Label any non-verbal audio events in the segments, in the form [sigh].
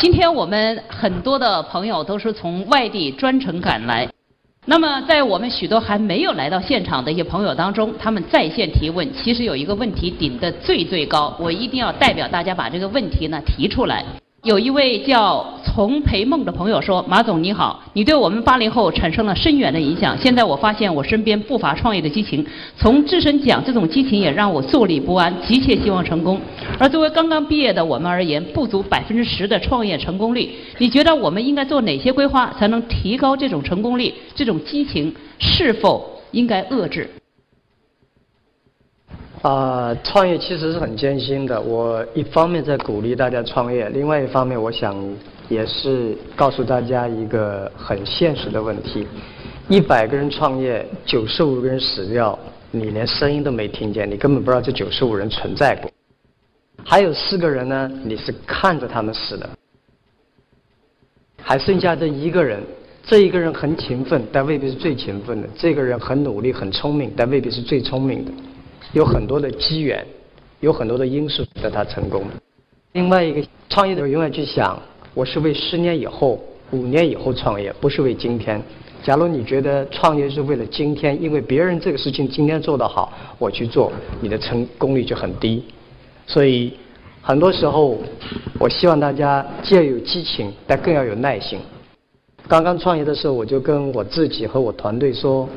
今天我们很多的朋友都是从外地专程赶来。那么，在我们许多还没有来到现场的一些朋友当中，他们在线提问，其实有一个问题顶得最最高，我一定要代表大家把这个问题呢提出来。有一位叫丛培梦的朋友说：“马总你好，你对我们八零后产生了深远的影响。现在我发现我身边不乏创业的激情，从自身讲，这种激情也让我坐立不安，急切希望成功。而作为刚刚毕业的我们而言，不足百分之十的创业成功率，你觉得我们应该做哪些规划，才能提高这种成功率？这种激情是否应该遏制？”啊，创业其实是很艰辛的。我一方面在鼓励大家创业，另外一方面，我想也是告诉大家一个很现实的问题：一百个人创业，九十五个人死掉，你连声音都没听见，你根本不知道这九十五人存在过。还有四个人呢，你是看着他们死的，还剩下这一个人，这一个人很勤奋，但未必是最勤奋的；这个人很努力、很聪明，但未必是最聪明的。有很多的机缘，有很多的因素使得他成功。另外一个创业者永远去想，我是为十年以后、五年以后创业，不是为今天。假如你觉得创业是为了今天，因为别人这个事情今天做得好，我去做，你的成功率就很低。所以很多时候，我希望大家既要有激情，但更要有耐心。刚刚创业的时候，我就跟我自己和我团队说，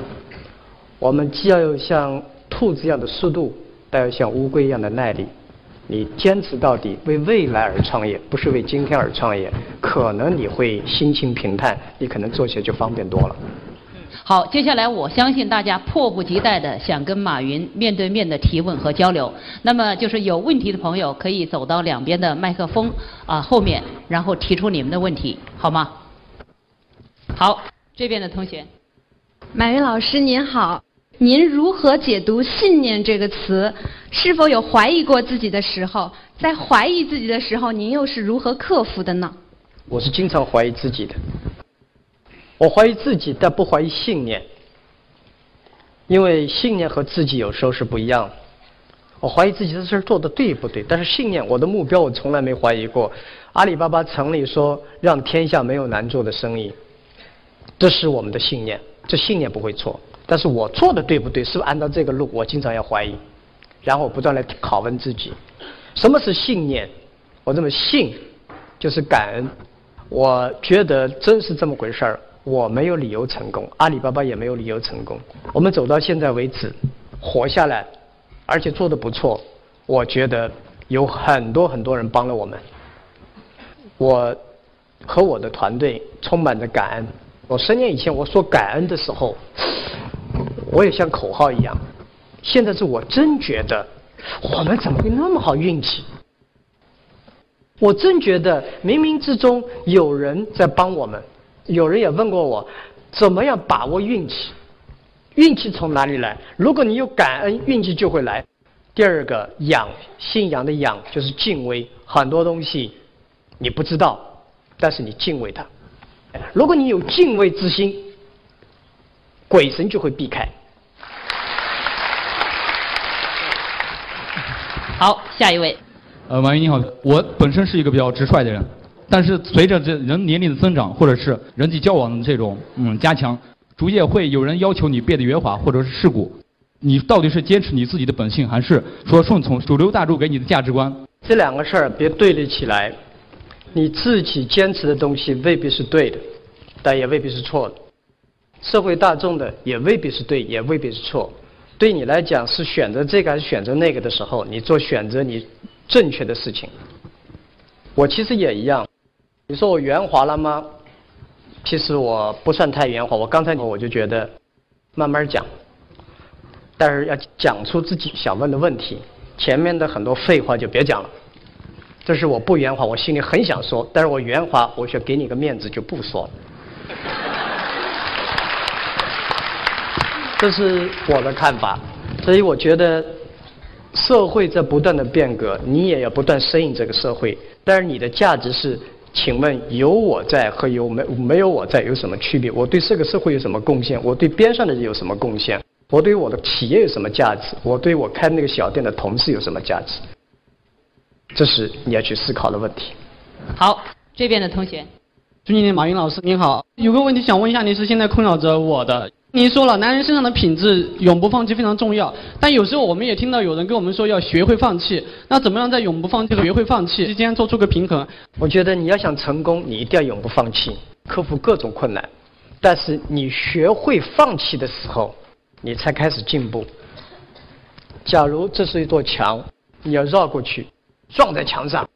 我们既要有像。兔子一样的速度，但要像乌龟一样的耐力。你坚持到底，为未来而创业，不是为今天而创业，可能你会心情平淡，你可能做起来就方便多了。好，接下来我相信大家迫不及待的想跟马云面对面的提问和交流。那么就是有问题的朋友可以走到两边的麦克风啊后面，然后提出你们的问题，好吗？好，这边的同学，马云老师您好。您如何解读“信念”这个词？是否有怀疑过自己的时候？在怀疑自己的时候，您又是如何克服的呢？我是经常怀疑自己的。我怀疑自己，但不怀疑信念，因为信念和自己有时候是不一样的。我怀疑自己的事儿做的对不对，但是信念，我的目标我从来没怀疑过。阿里巴巴成立说让天下没有难做的生意，这是我们的信念，这信念不会错。但是我做的对不对？是不是按照这个路？我经常要怀疑，然后不断来拷问自己。什么是信念？我这么信，就是感恩。我觉得真是这么回事儿。我没有理由成功，阿里巴巴也没有理由成功。我们走到现在为止，活下来，而且做的不错。我觉得有很多很多人帮了我们。我和我的团队充满着感恩。我十年以前我说感恩的时候。我也像口号一样，现在是我真觉得，我们怎么会那么好运气？我真觉得冥冥之中有人在帮我们。有人也问过我，怎么样把握运气？运气从哪里来？如果你有感恩，运气就会来。第二个仰，信仰的仰就是敬畏，很多东西你不知道，但是你敬畏它。如果你有敬畏之心，鬼神就会避开。好，下一位。呃，马云你好，我本身是一个比较直率的人，但是随着这人年龄的增长，或者是人际交往的这种嗯加强，逐渐会有人要求你变得圆滑或者是世故。你到底是坚持你自己的本性，还是说顺从主流大众给你的价值观？这两个事儿别对立起来。你自己坚持的东西未必是对的，但也未必是错的。社会大众的也未必是对，也未必是错。对你来讲是选择这个还是选择那个的时候，你做选择你正确的事情。我其实也一样。你说我圆滑了吗？其实我不算太圆滑。我刚才我就觉得慢慢讲，但是要讲出自己想问的问题。前面的很多废话就别讲了。这是我不圆滑，我心里很想说，但是我圆滑，我想给你个面子就不说了。这是我的看法，所以我觉得社会在不断的变革，你也要不断适应这个社会。但是你的价值是，请问有我在和有没没有我在有什么区别？我对这个社会有什么贡献？我对边上的人有什么贡献？我对我的企业有什么价值？我对我开那个小店的同事有什么价值？这是你要去思考的问题。好，这边的同学，尊敬的马云老师您好，有个问题想问一下您，是现在困扰着我的。您说了，男人身上的品质永不放弃非常重要，但有时候我们也听到有人跟我们说要学会放弃。那怎么样在永不放弃和学会放弃之间做出个平衡？我觉得你要想成功，你一定要永不放弃，克服各种困难。但是你学会放弃的时候，你才开始进步。假如这是一座墙，你要绕过去，撞在墙上，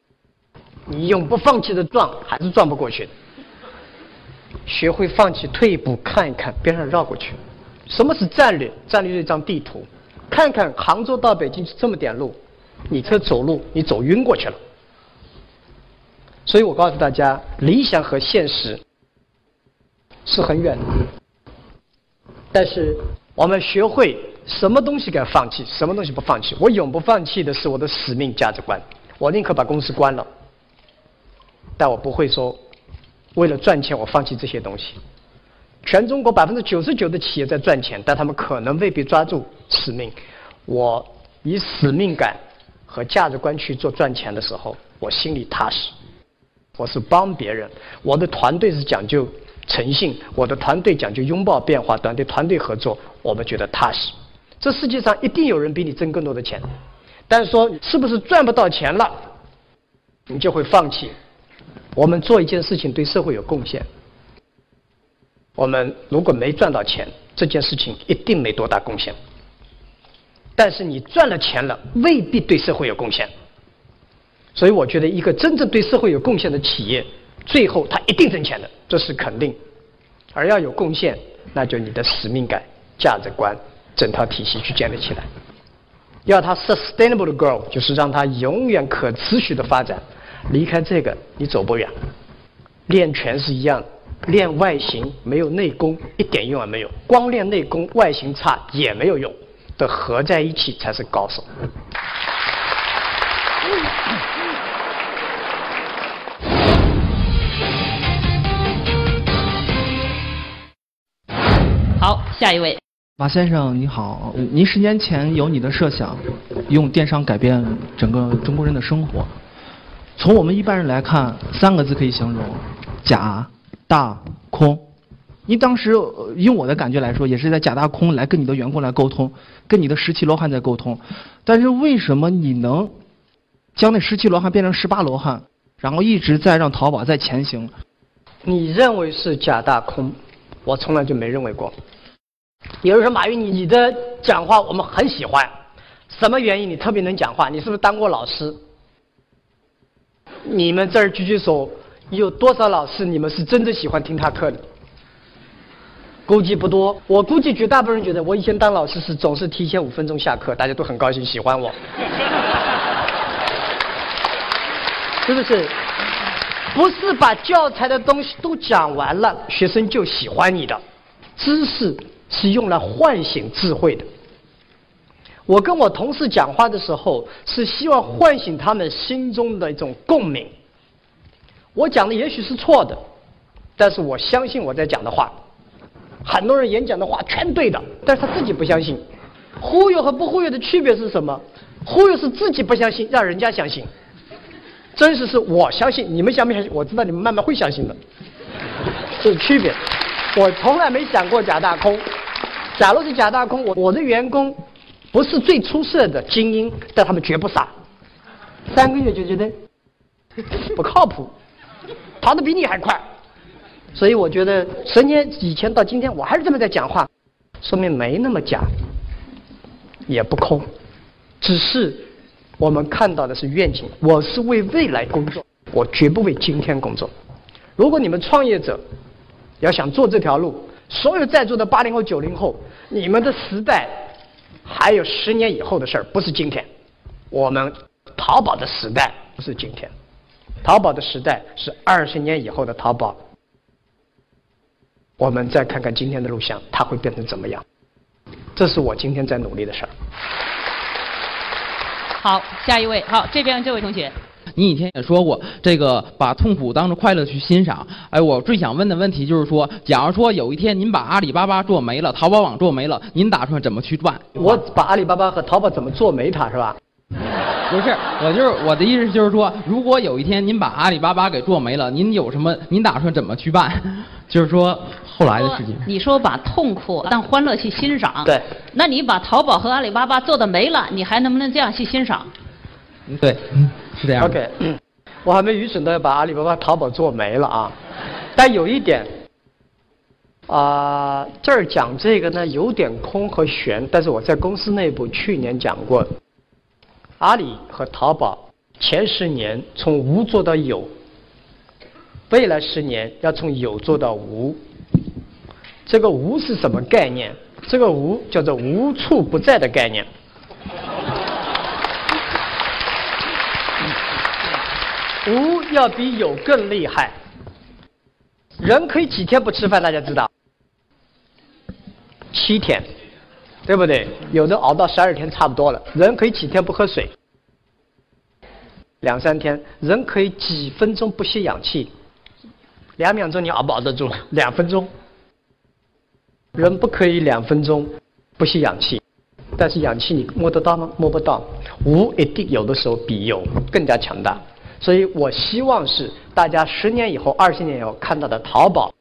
你永不放弃的撞，还是撞不过去的。学会放弃，退一步看一看，边上绕过去。什么是战略？战略是一张地图，看看杭州到北京是这么点路，你这走路你走晕过去了。所以我告诉大家，理想和现实是很远的。但是我们学会什么东西该放弃，什么东西不放弃。我永不放弃的是我的使命价值观，我宁可把公司关了，但我不会说。为了赚钱，我放弃这些东西。全中国百分之九十九的企业在赚钱，但他们可能未必抓住使命。我以使命感和价值观去做赚钱的时候，我心里踏实。我是帮别人，我的团队是讲究诚信，我的团队讲究拥抱变化，团队团队合作，我们觉得踏实。这世界上一定有人比你挣更多的钱，但是说是不是赚不到钱了，你就会放弃。我们做一件事情对社会有贡献，我们如果没赚到钱，这件事情一定没多大贡献。但是你赚了钱了，未必对社会有贡献。所以我觉得，一个真正对社会有贡献的企业，最后它一定挣钱的，这是肯定。而要有贡献，那就你的使命感、价值观、整套体系去建立起来。要它 sustainable 的 grow，就是让它永远可持续的发展。离开这个，你走不远。练拳是一样，练外形没有内功，一点用也没有。光练内功，外形差也没有用，的合在一起才是高手。好，下一位。马先生你好，您十年前有你的设想，用电商改变整个中国人的生活。从我们一般人来看，三个字可以形容：假、大、空。你当时用我的感觉来说，也是在假大空来跟你的员工来沟通，跟你的十七罗汉在沟通。但是为什么你能将那十七罗汉变成十八罗汉，然后一直在让淘宝在前行？你认为是假大空，我从来就没认为过。有人说马云，你你的讲话我们很喜欢，什么原因？你特别能讲话？你是不是当过老师？你们这儿举举手，有多少老师你们是真的喜欢听他课的？估计不多。我估计绝大部分人觉得，我以前当老师是总是提前五分钟下课，大家都很高兴，喜欢我。是不是？不是把教材的东西都讲完了，学生就喜欢你的。知识是用来唤醒智慧的。我跟我同事讲话的时候，是希望唤醒他们心中的一种共鸣。我讲的也许是错的，但是我相信我在讲的话。很多人演讲的话全对的，但是他自己不相信。忽悠和不忽悠的区别是什么？忽悠是自己不相信，让人家相信；真实是我相信，你们相不相信？我知道你们慢慢会相信的，这是区别。我从来没想过假大空。假如是假大空，我我的员工。不是最出色的精英，但他们绝不傻。三个月就觉得 [laughs] 不靠谱，跑得比你还快。所以我觉得十年以前到今天，我还是这么在讲话，说明没那么假，也不空，只是我们看到的是愿景。我是为未来工作，我绝不为今天工作。如果你们创业者要想做这条路，所有在座的八零后、九零后，你们的时代。还有十年以后的事儿，不是今天。我们淘宝的时代不是今天，淘宝的时代是二十年以后的淘宝。我们再看看今天的录像，它会变成怎么样？这是我今天在努力的事儿。好，下一位，好，这边这位同学。你以前也说过，这个把痛苦当成快乐去欣赏。哎，我最想问的问题就是说，假如说有一天您把阿里巴巴做没了，淘宝网做没了，您打算怎么去办？我把阿里巴巴和淘宝怎么做没它是吧？不是，我就是我的意思就是说，如果有一天您把阿里巴巴给做没了，您有什么？您打算怎么去办？[laughs] 就是说后来的事情。你说把痛苦当欢乐去欣赏，对，那你把淘宝和阿里巴巴做的没了，你还能不能这样去欣赏？嗯对，是这样。OK，我还没愚蠢到要把阿里巴巴、淘宝做没了啊。但有一点，啊、这儿讲这个呢有点空和悬，但是我在公司内部去年讲过，阿里和淘宝前十年从无做到有，未来十年要从有做到无。这个无是什么概念？这个无叫做无处不在的概念。无要比有更厉害。人可以几天不吃饭，大家知道？七天，对不对？有的熬到十二天差不多了。人可以几天不喝水？两三天。人可以几分钟不吸氧气？两秒钟你熬不熬得住？两分钟。人不可以两分钟不吸氧气，但是氧气你摸得到吗？摸不到。无一定有的时候比有更加强大。所以我希望是大家十年以后、二十年以后看到的淘宝，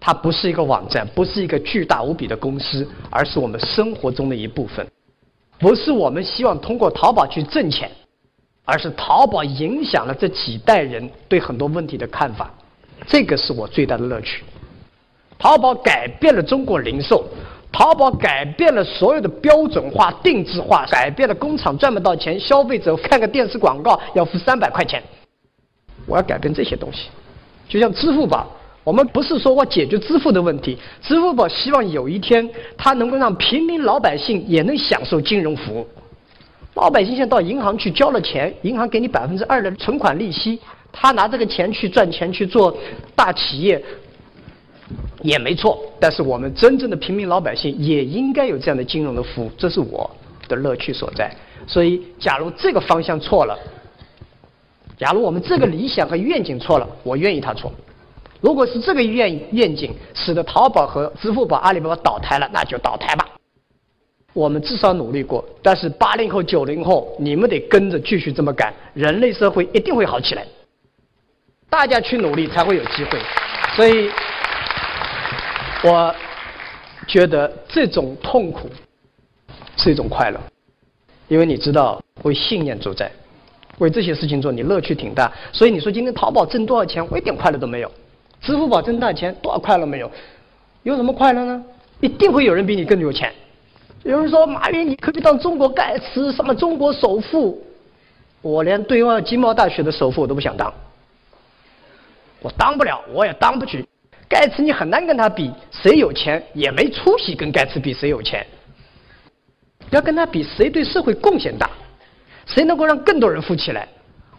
它不是一个网站，不是一个巨大无比的公司，而是我们生活中的一部分。不是我们希望通过淘宝去挣钱，而是淘宝影响了这几代人对很多问题的看法，这个是我最大的乐趣。淘宝改变了中国零售，淘宝改变了所有的标准化、定制化，改变了工厂赚不到钱，消费者看个电视广告要付三百块钱。我要改变这些东西，就像支付宝，我们不是说我解决支付的问题，支付宝希望有一天它能够让平民老百姓也能享受金融服务。老百姓现在到银行去交了钱，银行给你百分之二的存款利息，他拿这个钱去赚钱去做大企业，也没错，但是我们真正的平民老百姓也应该有这样的金融的服务，这是我的乐趣所在。所以，假如这个方向错了，假如我们这个理想和愿景错了，我愿意它错。如果是这个愿愿景使得淘宝和支付宝、阿里巴巴倒台了，那就倒台吧。我们至少努力过，但是八零后、九零后，你们得跟着继续这么干，人类社会一定会好起来。大家去努力才会有机会，所以。我觉得这种痛苦是一种快乐，因为你知道为信念主宰，为这些事情做，你乐趣挺大。所以你说今天淘宝挣多少钱，我一点快乐都没有；支付宝挣大钱，多少快乐没有？有什么快乐呢？一定会有人比你更有钱。有人说马云你可以当中国盖茨，什么中国首富，我连对外经贸大学的首富我都不想当，我当不了，我也当不起。盖茨你很难跟他比，谁有钱也没出息，跟盖茨比谁有钱。要跟他比，谁对社会贡献大，谁能够让更多人富起来？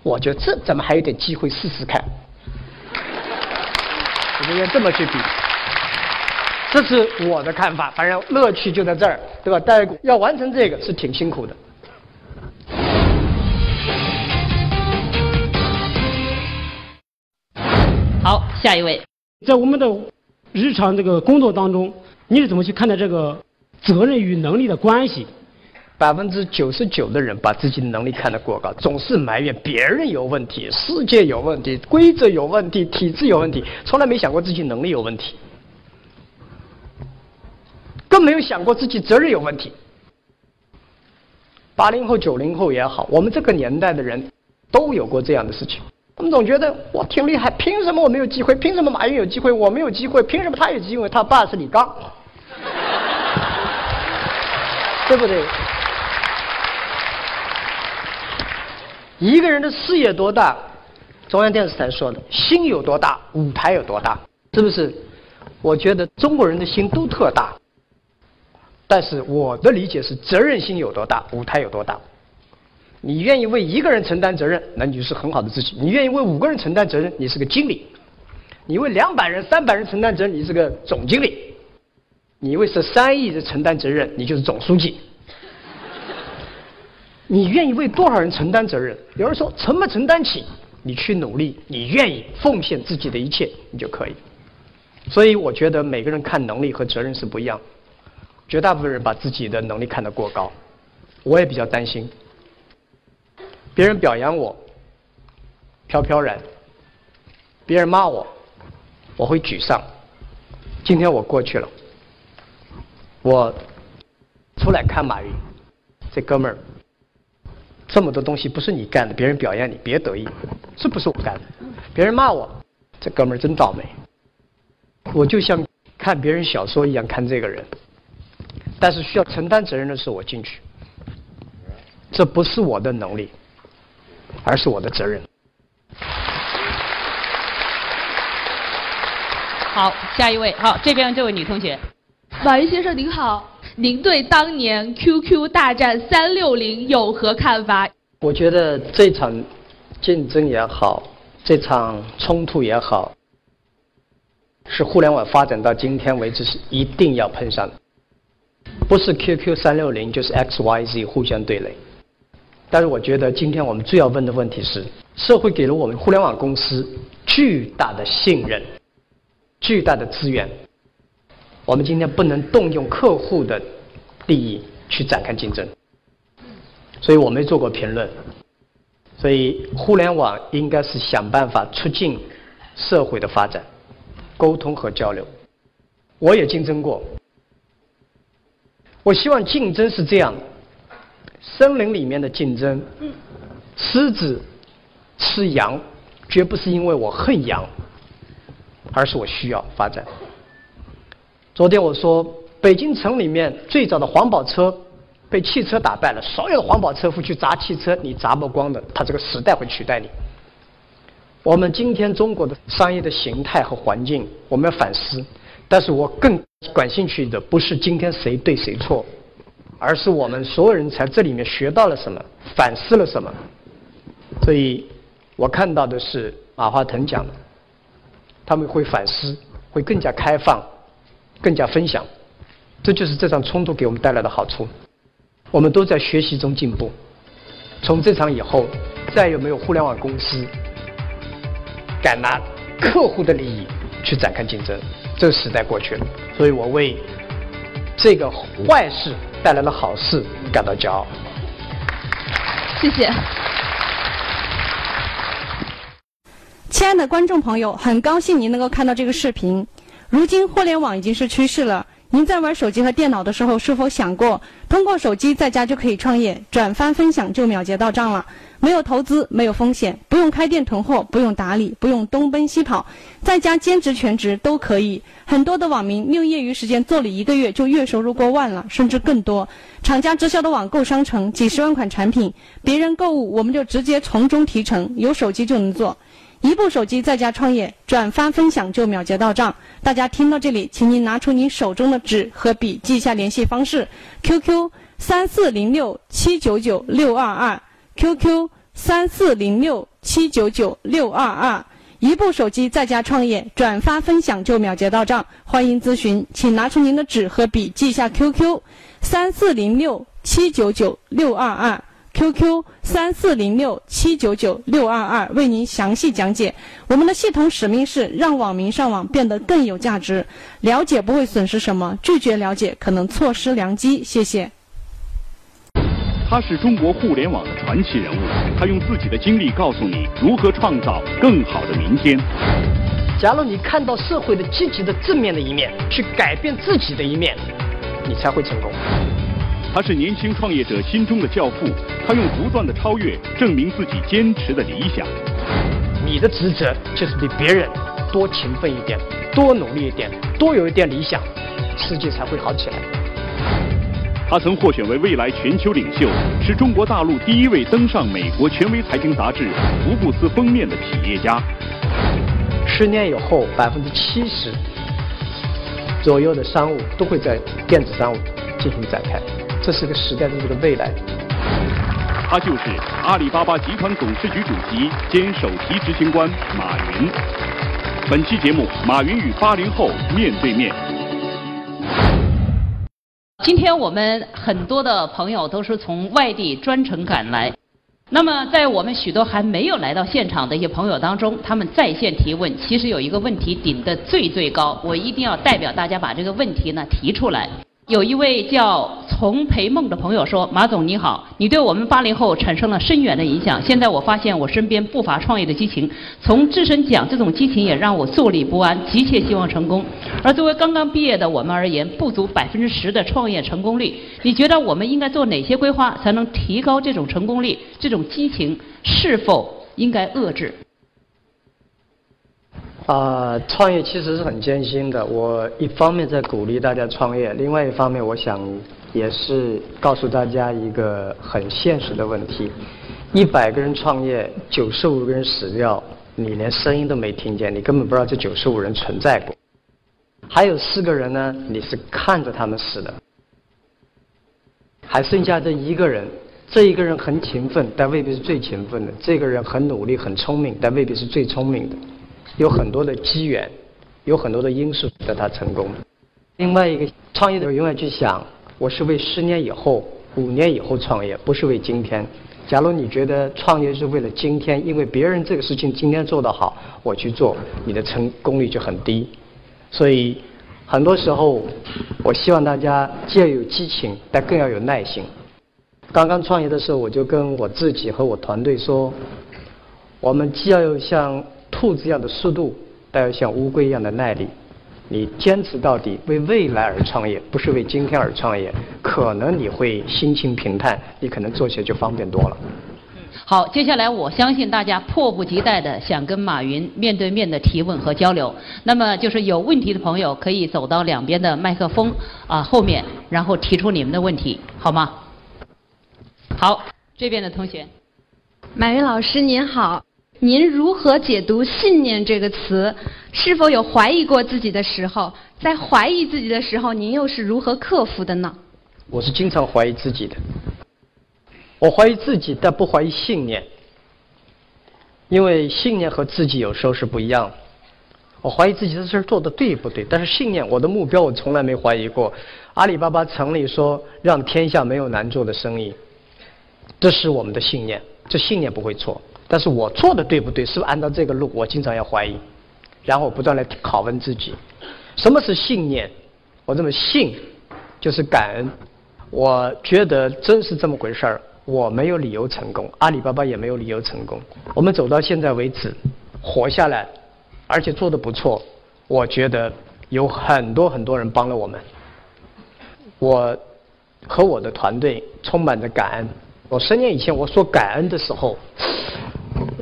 我觉得这咱们还有点机会试试看。我们要这么去比，这是我的看法。反正乐趣就在这儿，对吧？大家要完成这个是挺辛苦的。好，下一位。在我们的日常这个工作当中，你是怎么去看待这个责任与能力的关系？百分之九十九的人把自己的能力看得过高，总是埋怨别人有问题、世界有问题、规则有问题、体制有问题，从来没想过自己能力有问题，更没有想过自己责任有问题。八零后、九零后也好，我们这个年代的人都有过这样的事情。我们总觉得我挺厉害，凭什么我没有机会？凭什么马云有机会，我没有机会？凭什么他有机会？他爸是李刚，[laughs] 对不对？一个人的事业多大，中央电视台说的，心有多大，舞台有多大，是不是？我觉得中国人的心都特大，但是我的理解是，责任心有多大，舞台有多大。你愿意为一个人承担责任，那你就是很好的自己；你愿意为五个人承担责任，你是个经理；你为两百人、三百人承担责任，你是个总经理；你为十三亿人承担责任，你就是总书记。你愿意为多少人承担责任？有人说承不承担起，你去努力，你愿意奉献自己的一切，你就可以。所以我觉得每个人看能力和责任是不一样，绝大部分人把自己的能力看得过高，我也比较担心。别人表扬我，飘飘然；别人骂我，我会沮丧。今天我过去了，我出来看马云，这哥们儿，这么多东西不是你干的，别人表扬你，别得意，这不是我干的。别人骂我，这哥们儿真倒霉。我就像看别人小说一样看这个人，但是需要承担责任的时候我进去，这不是我的能力，而是我的责任。好，下一位，好，这边这位女同学，马云先生您好，您对当年 QQ 大战三六零有何看法？我觉得这场竞争也好，这场冲突也好。是互联网发展到今天为止是一定要碰上的，不是 QQ 三六零就是 XYZ 互相对垒。但是我觉得今天我们最要问的问题是：社会给了我们互联网公司巨大的信任、巨大的资源，我们今天不能动用客户的利益去展开竞争。所以我没做过评论。所以互联网应该是想办法促进社会的发展。沟通和交流，我也竞争过。我希望竞争是这样：森林里面的竞争，狮子吃羊，绝不是因为我恨羊，而是我需要发展。昨天我说，北京城里面最早的环保车被汽车打败了，所有的环保车夫去砸汽车，你砸不光的，他这个时代会取代你。我们今天中国的商业的形态和环境，我们要反思。但是我更感兴趣的不是今天谁对谁错，而是我们所有人在这里面学到了什么，反思了什么。所以，我看到的是马化腾讲的，他们会反思，会更加开放，更加分享。这就是这场冲突给我们带来的好处。我们都在学习中进步。从这场以后，再也没有互联网公司。敢拿客户的利益去展开竞争，这个时代过去了。所以我为这个坏事带来了好事感到骄傲。谢谢。亲爱的观众朋友，很高兴您能够看到这个视频。如今互联网已经是趋势了。您在玩手机和电脑的时候，是否想过通过手机在家就可以创业，转发分享就秒结到账了？没有投资，没有风险，不用开店囤货，不用打理，不用东奔西跑，在家兼职全职都可以。很多的网民利用业余时间做了一个月，就月收入过万了，甚至更多。厂家直销的网购商城，几十万款产品，别人购物我们就直接从中提成，有手机就能做。一部手机在家创业，转发分享就秒结到账。大家听到这里，请您拿出您手中的纸和笔，记下联系方式：QQ 三四零六七九九六二二。QQ 三四零六七九九六二二，一部手机在家创业，转发分享就秒结到账。欢迎咨询，请拿出您的纸和笔，记下 QQ 三四零六七九九六二二。QQ 三四零六七九九六二二，为您详细讲解。我们的系统使命是让网民上网变得更有价值。了解不会损失什么，拒绝了解可能错失良机。谢谢。他是中国互联网的传奇人物，他用自己的经历告诉你如何创造更好的明天。假如你看到社会的积极的正面的一面，去改变自己的一面，你才会成功。他是年轻创业者心中的教父，他用不断的超越证明自己坚持的理想。你的职责就是比别人多勤奋一点，多努力一点，多有一点理想，世界才会好起来。他曾获选为未来全球领袖，是中国大陆第一位登上美国权威财经杂志《福布斯》封面的企业家。十年以后，百分之七十左右的商务都会在电子商务进行展开，这是个时代的这个未来。他就是阿里巴巴集团董事局主席兼首席执行官马云。本期节目，马云与八零后面对面。今天我们很多的朋友都是从外地专程赶来，那么在我们许多还没有来到现场的一些朋友当中，他们在线提问，其实有一个问题顶得最最高，我一定要代表大家把这个问题呢提出来。有一位叫丛培梦的朋友说：“马总你好，你对我们八零后产生了深远的影响。现在我发现我身边不乏创业的激情，从自身讲，这种激情也让我坐立不安，急切希望成功。而作为刚刚毕业的我们而言，不足百分之十的创业成功率，你觉得我们应该做哪些规划，才能提高这种成功率？这种激情是否应该遏制？”啊，创业其实是很艰辛的。我一方面在鼓励大家创业，另外一方面，我想也是告诉大家一个很现实的问题：一百个人创业，九十五个人死掉，你连声音都没听见，你根本不知道这九十五人存在过。还有四个人呢，你是看着他们死的，还剩下这一个人，这一个人很勤奋，但未必是最勤奋的；这个人很努力、很聪明，但未必是最聪明的。有很多的机缘，有很多的因素使得他成功。另外一个创业者永远去想，我是为十年以后、五年以后创业，不是为今天。假如你觉得创业是为了今天，因为别人这个事情今天做得好，我去做，你的成功率就很低。所以很多时候，我希望大家既要有激情，但更要有耐心。刚刚创业的时候，我就跟我自己和我团队说，我们既要有像。兔子一样的速度，但要像乌龟一样的耐力。你坚持到底，为未来而创业，不是为今天而创业。可能你会心情平淡，你可能做起来就方便多了。好，接下来我相信大家迫不及待的想跟马云面对面的提问和交流。那么就是有问题的朋友可以走到两边的麦克风啊后面，然后提出你们的问题，好吗？好，这边的同学，马云老师您好。您如何解读“信念”这个词？是否有怀疑过自己的时候？在怀疑自己的时候，您又是如何克服的呢？我是经常怀疑自己的。我怀疑自己，但不怀疑信念，因为信念和自己有时候是不一样的。我怀疑自己的事做的对不对，但是信念，我的目标我从来没怀疑过。阿里巴巴成立说让天下没有难做的生意，这是我们的信念，这信念不会错。但是我做的对不对？是不是按照这个路？我经常要怀疑，然后不断来拷问自己。什么是信念？我这么信，就是感恩。我觉得真是这么回事儿。我没有理由成功，阿里巴巴也没有理由成功。我们走到现在为止，活下来，而且做的不错。我觉得有很多很多人帮了我们。我和我的团队充满着感恩。我十年以前我说感恩的时候。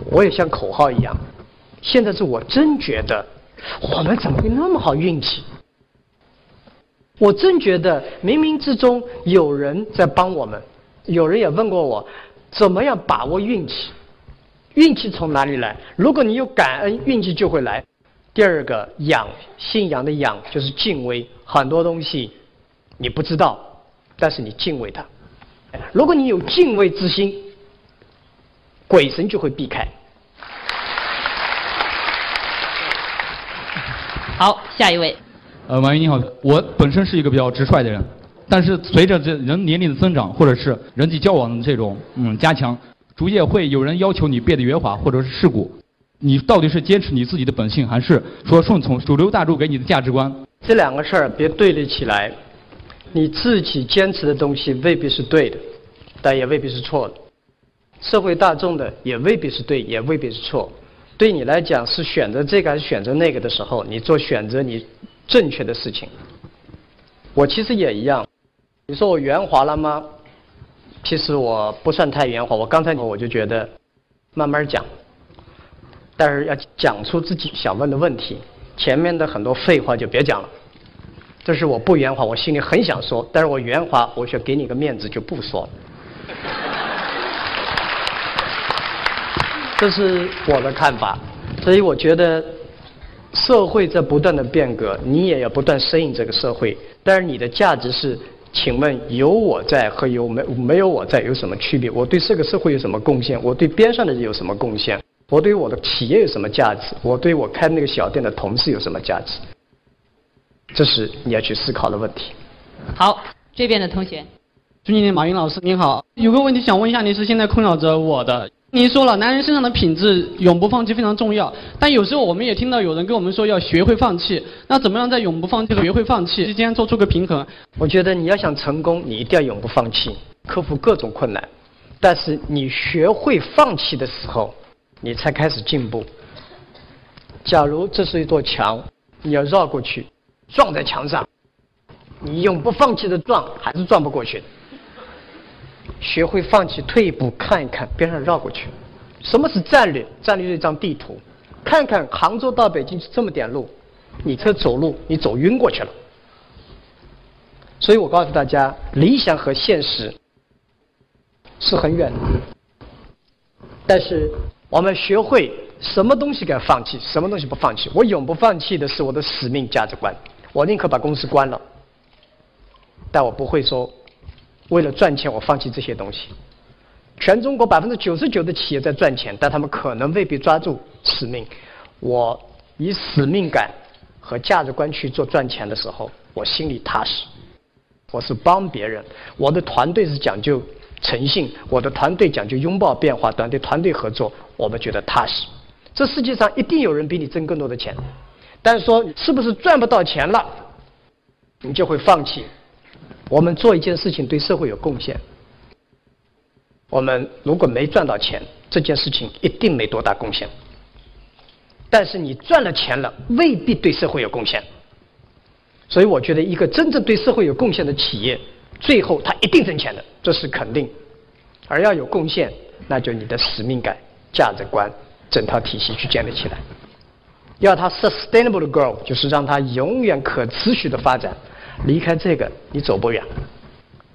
我也像口号一样，现在是我真觉得，我们怎么会那么好运气？我真觉得冥冥之中有人在帮我们。有人也问过我，怎么样把握运气？运气从哪里来？如果你有感恩，运气就会来。第二个仰，信仰的仰就是敬畏，很多东西你不知道，但是你敬畏它。如果你有敬畏之心。鬼神就会避开。好，下一位。呃，马云你好，我本身是一个比较直率的人，但是随着这人年龄的增长，或者是人际交往的这种嗯加强，逐渐会有人要求你变得圆滑或者是世故。你到底是坚持你自己的本性，还是说顺从主流大众给你的价值观？这两个事儿别对立起来。你自己坚持的东西未必是对的，但也未必是错的。社会大众的也未必是对，也未必是错。对你来讲是选择这个还是选择那个的时候，你做选择你正确的事情。我其实也一样。你说我圆滑了吗？其实我不算太圆滑。我刚才我就觉得慢慢讲，但是要讲出自己想问的问题。前面的很多废话就别讲了。这是我不圆滑，我心里很想说，但是我圆滑，我想给你个面子就不说了。这是我的看法，所以我觉得社会在不断的变革，你也要不断适应这个社会。但是你的价值是，请问有我在和有没没有我在有什么区别？我对这个社会有什么贡献？我对边上的人有什么贡献？我对我的企业有什么价值？我对我开那个小店的同事有什么价值？这是你要去思考的问题。好，这边的同学。尊敬的马云老师您好，有个问题想问一下，您是现在困扰着我的。您说了，男人身上的品质永不放弃非常重要，但有时候我们也听到有人跟我们说要学会放弃。那怎么样在永不放弃和学会放弃之间做出个平衡？我觉得你要想成功，你一定要永不放弃，克服各种困难。但是你学会放弃的时候，你才开始进步。假如这是一座墙，你要绕过去，撞在墙上，你永不放弃的撞，还是撞不过去的。学会放弃，退一步看一看，边上绕过去。什么是战略？战略是一张地图，看看杭州到北京就这么点路，你这走路你走晕过去了。所以我告诉大家，理想和现实是很远的。但是我们学会什么东西该放弃，什么东西不放弃。我永不放弃的是我的使命价值观，我宁可把公司关了，但我不会说。为了赚钱，我放弃这些东西。全中国百分之九十九的企业在赚钱，但他们可能未必抓住使命。我以使命感和价值观去做赚钱的时候，我心里踏实。我是帮别人，我的团队是讲究诚信，我的团队讲究拥抱变化，团队团队合作，我们觉得踏实。这世界上一定有人比你挣更多的钱，但是说是不是赚不到钱了，你就会放弃。我们做一件事情对社会有贡献，我们如果没赚到钱，这件事情一定没多大贡献。但是你赚了钱了，未必对社会有贡献。所以我觉得，一个真正对社会有贡献的企业，最后它一定挣钱的，这是肯定。而要有贡献，那就你的使命感、价值观整套体系去建立起来。要它 sustainable 的 grow，就是让它永远可持续的发展。离开这个，你走不远。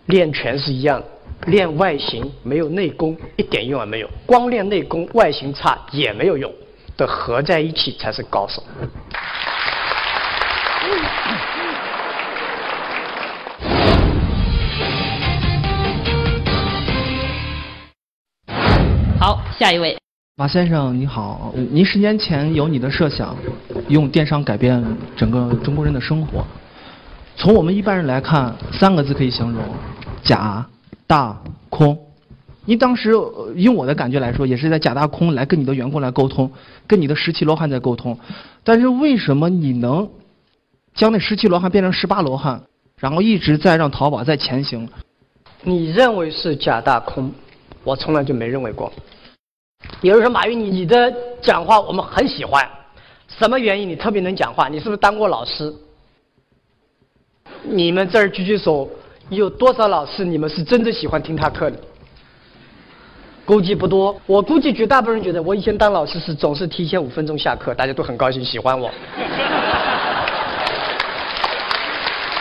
练拳是一样，练外形没有内功一点用也没有，光练内功外形差也没有用，的合在一起才是高手。好，下一位。马先生你好，您十年前有你的设想，用电商改变整个中国人的生活。从我们一般人来看，三个字可以形容：假、大、空。你当时用我的感觉来说，也是在假大空来跟你的员工来沟通，跟你的十七罗汉在沟通。但是为什么你能将那十七罗汉变成十八罗汉，然后一直在让淘宝在前行？你认为是假大空，我从来就没认为过。有人说马云，你你的讲话我们很喜欢，什么原因你特别能讲话？你是不是当过老师？你们这儿举举手，有多少老师你们是真正喜欢听他课的？估计不多。我估计绝大部分人觉得，我以前当老师是总是提前五分钟下课，大家都很高兴，喜欢我。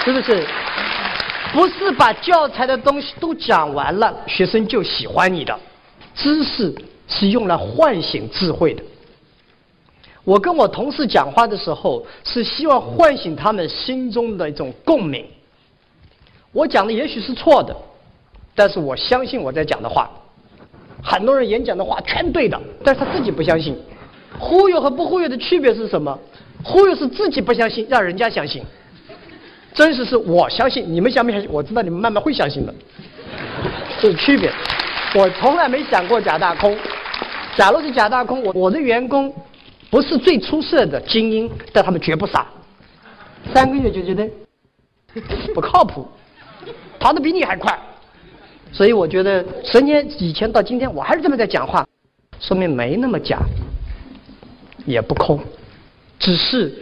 是不是？不是把教材的东西都讲完了，学生就喜欢你的。知识是用来唤醒智慧的。我跟我同事讲话的时候，是希望唤醒他们心中的一种共鸣。我讲的也许是错的，但是我相信我在讲的话。很多人演讲的话全对的，但是他自己不相信。忽悠和不忽悠的区别是什么？忽悠是自己不相信，让人家相信；真实是我相信，你们相不相信？我知道你们慢慢会相信的，这是区别。我从来没想过假大空。假如是假大空，我我的员工。不是最出色的精英，但他们绝不傻。三个月就觉得不靠谱，跑得比你还快。所以我觉得十年以前到今天，我还是这么在讲话，说明没那么假，也不空，只是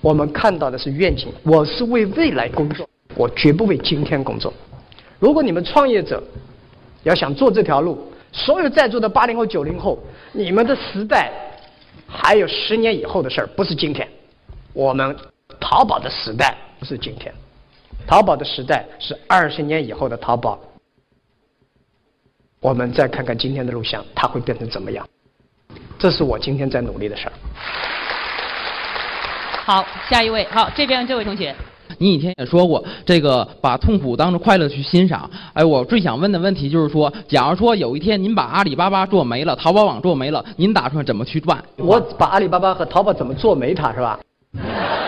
我们看到的是愿景。我是为未来工作，我绝不为今天工作。如果你们创业者要想做这条路，所有在座的八零后、九零后，你们的时代。还有十年以后的事儿，不是今天。我们淘宝的时代不是今天，淘宝的时代是二十年以后的淘宝。我们再看看今天的录像，它会变成怎么样？这是我今天在努力的事儿。好，下一位，好，这边这位同学。你以前也说过，这个把痛苦当成快乐去欣赏。哎，我最想问的问题就是说，假如说有一天您把阿里巴巴做没了，淘宝网做没了，您打算怎么去办？我把阿里巴巴和淘宝怎么做没它是吧？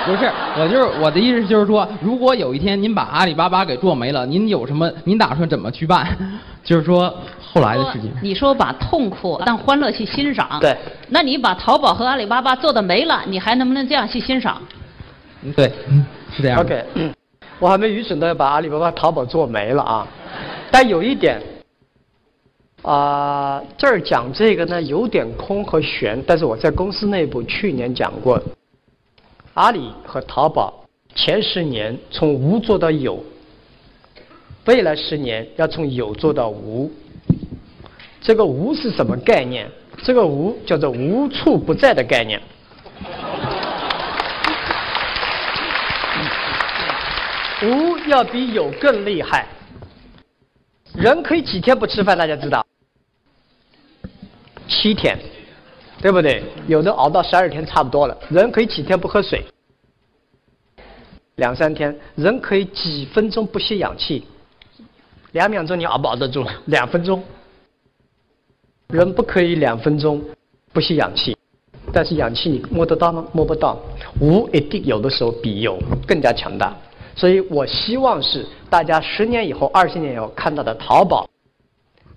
不是，我就是我的意思就是说，如果有一天您把阿里巴巴给做没了，您有什么？您打算怎么去办？就是说后来的事情。你说把痛苦当欢乐去欣赏，对，那你把淘宝和阿里巴巴做的没了，你还能不能这样去欣赏？对，OK，我还没愚蠢到把阿里巴巴、淘宝做没了啊。但有一点，啊、这儿讲这个呢有点空和悬，但是我在公司内部去年讲过，阿里和淘宝前十年从无做到有，未来十年要从有做到无。这个无是什么概念？这个无叫做无处不在的概念。无要比有更厉害。人可以几天不吃饭，大家知道？七天，对不对？有的熬到十二天差不多了。人可以几天不喝水？两三天。人可以几分钟不吸氧气？两秒钟你熬不熬得住？两分钟。人不可以两分钟不吸氧气，但是氧气你摸得到吗？摸不到。无一定有的时候比有更加强大。所以我希望是大家十年以后、二十年以后看到的淘宝，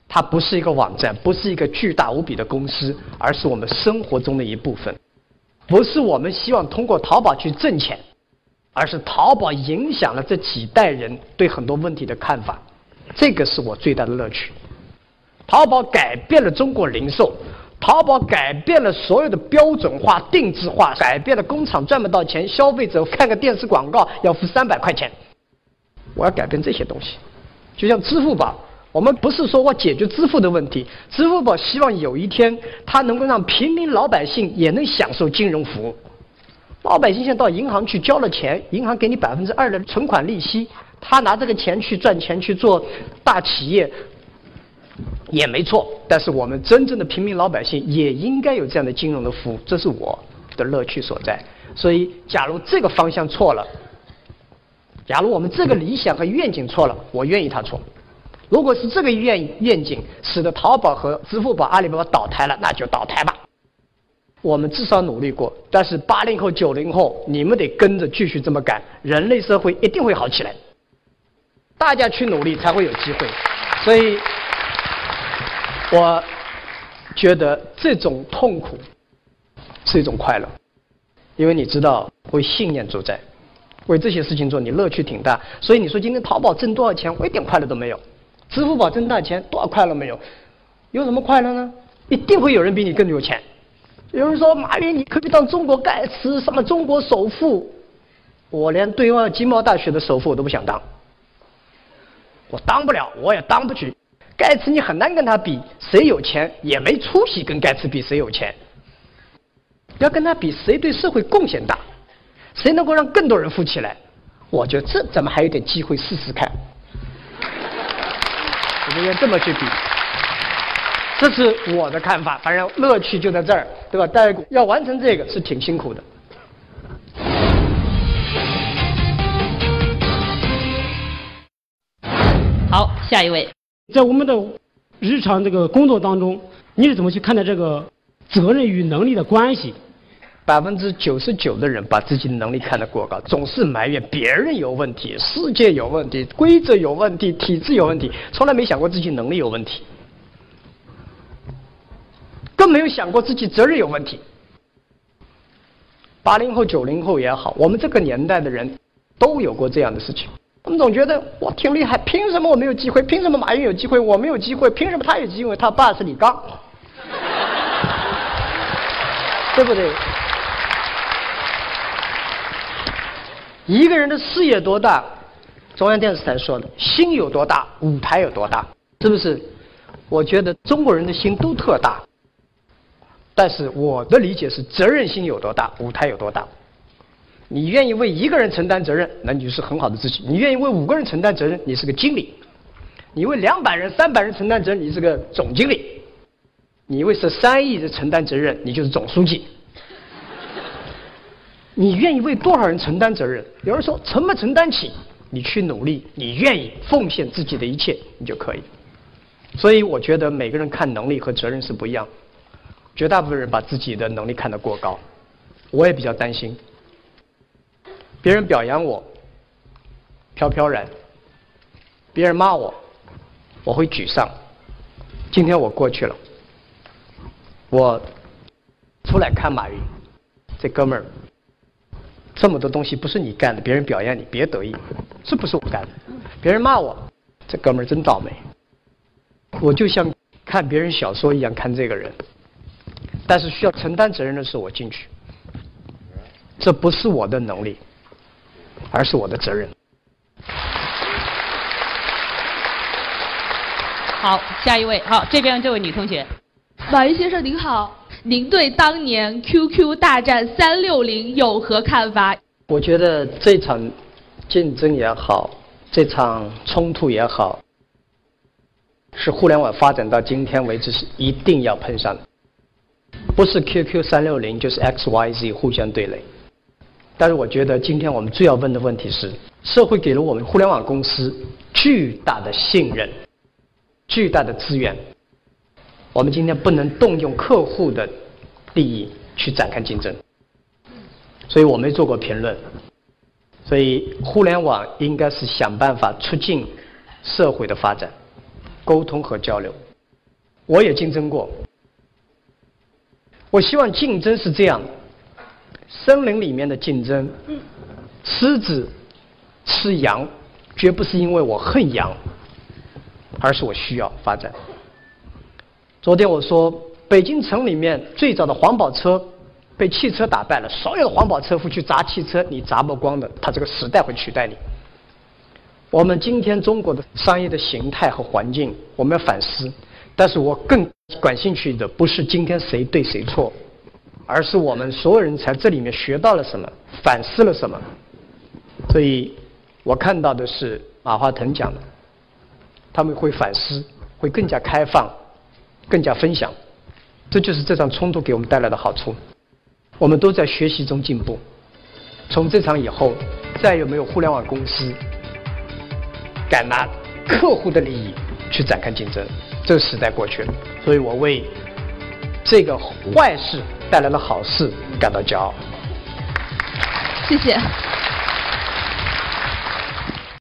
它不是一个网站，不是一个巨大无比的公司，而是我们生活中的一部分。不是我们希望通过淘宝去挣钱，而是淘宝影响了这几代人对很多问题的看法，这个是我最大的乐趣。淘宝改变了中国零售，淘宝改变了所有的标准化、定制化，改变了工厂赚不到钱，消费者看个电视广告要付三百块钱。我要改变这些东西，就像支付宝，我们不是说我解决支付的问题，支付宝希望有一天它能够让平民老百姓也能享受金融服务。老百姓现在到银行去交了钱，银行给你百分之二的存款利息，他拿这个钱去赚钱去做大企业。也没错，但是我们真正的平民老百姓也应该有这样的金融的服务，这是我的乐趣所在。所以，假如这个方向错了，假如我们这个理想和愿景错了，我愿意它错。如果是这个愿愿景使得淘宝和支付宝、阿里巴巴倒台了，那就倒台吧。我们至少努力过，但是八零后、九零后，你们得跟着继续这么干，人类社会一定会好起来。大家去努力才会有机会，所以。我觉得这种痛苦是一种快乐，因为你知道为信念主宰，为这些事情做，你乐趣挺大。所以你说今天淘宝挣多少钱，我一点快乐都没有；支付宝挣大钱，多少快乐没有？有什么快乐呢？一定会有人比你更有钱。有人说马云，你可以当中国盖茨，什么中国首富？我连对外经贸大学的首富我都不想当，我当不了，我也当不起。盖茨你很难跟他比，谁有钱也没出息，跟盖茨比谁有钱。要跟他比，谁对社会贡献大，谁能够让更多人富起来？我觉得这咱们还有点机会试试看。我们要这么去比，这是我的看法。反正乐趣就在这儿，对吧？但是要完成这个是挺辛苦的。好，下一位。在我们的日常这个工作当中，你是怎么去看待这个责任与能力的关系？百分之九十九的人把自己的能力看得过高，总是埋怨别人有问题、世界有问题、规则有问题、体制有问题，从来没想过自己能力有问题，更没有想过自己责任有问题。八零后、九零后也好，我们这个年代的人都有过这样的事情。我们总觉得我挺厉害，凭什么我没有机会？凭什么马云有机会，我没有机会？凭什么他有机会？他爸是李刚，[laughs] 对不对？一个人的事业多大，中央电视台说的，心有多大，舞台有多大，是不是？我觉得中国人的心都特大，但是我的理解是，责任心有多大，舞台有多大。你愿意为一个人承担责任，那你就是很好的自己；你愿意为五个人承担责任，你是个经理；你为两百人、三百人承担责任，你是个总经理；你为十三亿人承担责任，你就是总书记。你愿意为多少人承担责任？有人说承不承担起，你去努力，你愿意奉献自己的一切，你就可以。所以我觉得每个人看能力和责任是不一样，绝大部分人把自己的能力看得过高，我也比较担心。别人表扬我，飘飘然；别人骂我，我会沮丧。今天我过去了，我出来看马云，这哥们儿，这么多东西不是你干的，别人表扬你，别得意，这不是我干的。别人骂我，这哥们儿真倒霉。我就像看别人小说一样看这个人，但是需要承担责任的是我进去，这不是我的能力，而是我的责任。好，下一位，好，这边这位女同学，马云先生您好，您对当年 QQ 大战三六零有何看法？我觉得这场竞争也好，这场冲突也好，是互联网发展到今天为止是一定要碰上的，不是 QQ 三六零就是 XYZ 互相对垒。但是我觉得今天我们最要问的问题是，社会给了我们互联网公司巨大的信任。巨大的资源，我们今天不能动用客户的利益去展开竞争，所以我没做过评论。所以互联网应该是想办法促进社会的发展、沟通和交流。我也竞争过，我希望竞争是这样：森林里面的竞争，狮子吃羊，绝不是因为我恨羊。而是我需要发展。昨天我说，北京城里面最早的环保车被汽车打败了，所有的环保车夫去砸汽车，你砸不光的，它这个时代会取代你。我们今天中国的商业的形态和环境，我们要反思。但是我更感兴趣的不是今天谁对谁错，而是我们所有人在这里面学到了什么，反思了什么。所以我看到的是马化腾讲的。他们会反思，会更加开放，更加分享，这就是这场冲突给我们带来的好处。我们都在学习中进步。从这场以后，再也没有互联网公司敢拿客户的利益去展开竞争，这个时代过去了。所以我为这个坏事带来了好事感到骄傲。谢谢。